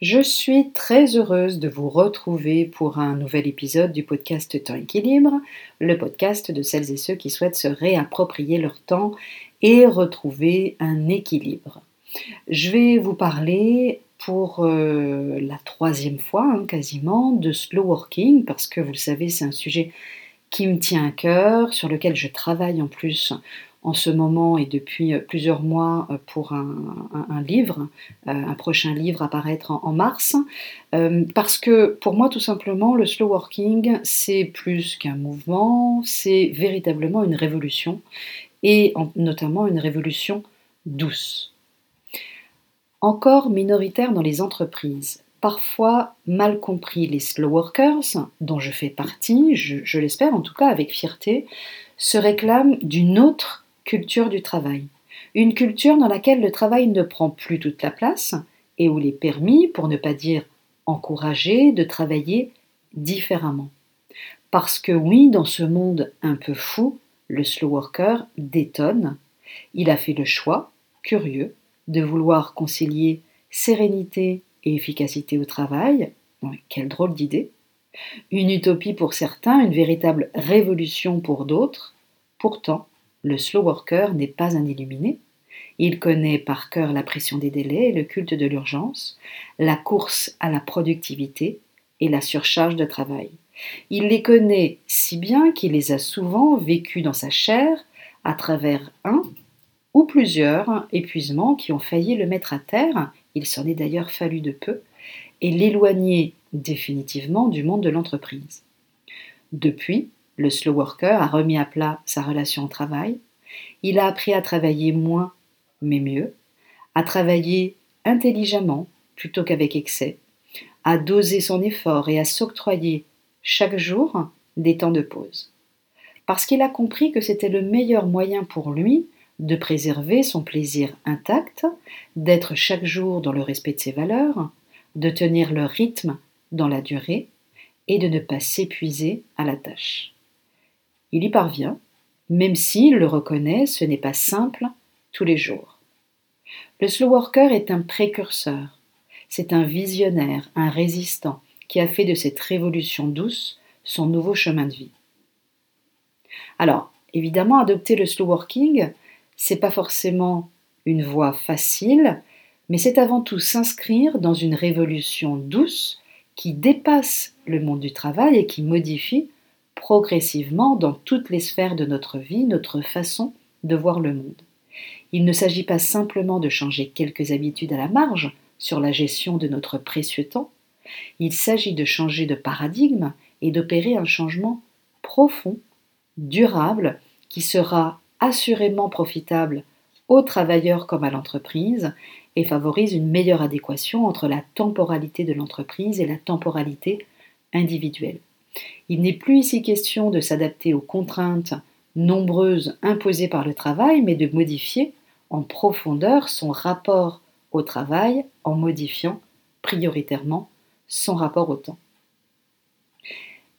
Je suis très heureuse de vous retrouver pour un nouvel épisode du podcast Temps Équilibre, le podcast de celles et ceux qui souhaitent se réapproprier leur temps et retrouver un équilibre. Je vais vous parler pour euh, la troisième fois hein, quasiment de slow working parce que vous le savez c'est un sujet qui me tient à cœur, sur lequel je travaille en plus en ce moment et depuis euh, plusieurs mois euh, pour un, livre, euh, un prochain livre à paraître en, mars, parce que pour moi tout simplement le slow working c'est plus qu'un mouvement, c'est véritablement une révolution et notamment une révolution douce. Encore minoritaire dans les entreprises, parfois mal compris les slow workers, dont je fais partie, je, l'espère en tout cas avec fierté, se réclament d'une autre culture du travail. Une culture dans laquelle le travail ne prend plus toute la place et où il est permis, pour ne pas dire encouragé, de travailler différemment. Parce que oui, dans ce monde un peu fou, le slow worker détonne. Il a fait le choix, curieux, de vouloir concilier sérénité et efficacité au travail. Quelle drôle d'idée. Une utopie pour certains, une véritable révolution pour d'autres. Pourtant, le slow worker n'est pas un illuminé. Il connaît par cœur la pression des délais, le culte de l'urgence, la course à la productivité et la surcharge de travail. Il les connaît si bien qu'il les a souvent vécus dans sa chair à travers un ou plusieurs épuisements qui ont failli le mettre à terre, il s'en est d'ailleurs fallu de peu, et l'éloigner définitivement du monde de l'entreprise. Depuis, le slow worker a remis à plat sa relation au travail. Il a appris à travailler moins, mais mieux, à travailler intelligemment plutôt qu'avec excès, à doser son effort et à s'octroyer chaque jour des temps de pause. Parce qu'il a compris que c'était le meilleur moyen pour lui de préserver son plaisir intact, d'être chaque jour dans le respect de ses valeurs, de tenir le rythme dans la durée et de ne pas s'épuiser à la tâche. Il y parvient, même s'il le reconnaît, ce n'est pas simple tous les jours. Le slow worker est un précurseur, c'est un visionnaire, un résistant qui a fait de cette révolution douce son nouveau chemin de vie. Alors, évidemment, adopter le slow working, c'est pas forcément une voie facile, mais c'est avant tout s'inscrire dans une révolution douce qui dépasse le monde du travail et qui modifie progressivement dans toutes les sphères de notre vie, notre façon de voir le monde. Il ne s'agit pas simplement de changer quelques habitudes à la marge sur la gestion de notre précieux temps, il s'agit de changer de paradigme et d'opérer un changement profond, durable, qui sera assurément profitable aux travailleurs comme à l'entreprise et favorise une meilleure adéquation entre la temporalité de l'entreprise et la temporalité individuelle. Il n'est plus ici question de s'adapter aux contraintes nombreuses imposées par le travail, mais de modifier en profondeur son rapport au travail en modifiant prioritairement son rapport au temps.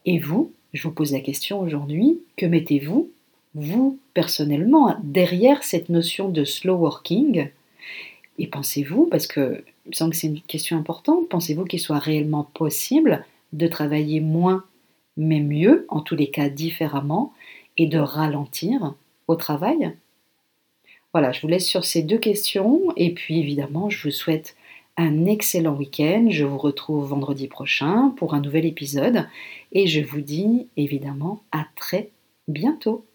Et vous, je vous pose la question aujourd'hui, que mettez-vous, vous personnellement, derrière cette notion de slow working Et pensez-vous, parce que il me semble que c'est une question importante, pensez-vous qu'il soit réellement possible de travailler moins mais mieux, en tous les cas différemment, et de ralentir au travail? Voilà, je vous laisse sur ces deux questions, et puis évidemment, je vous souhaite un excellent week-end. Je vous retrouve vendredi prochain pour un nouvel épisode, et je vous dis évidemment à très bientôt.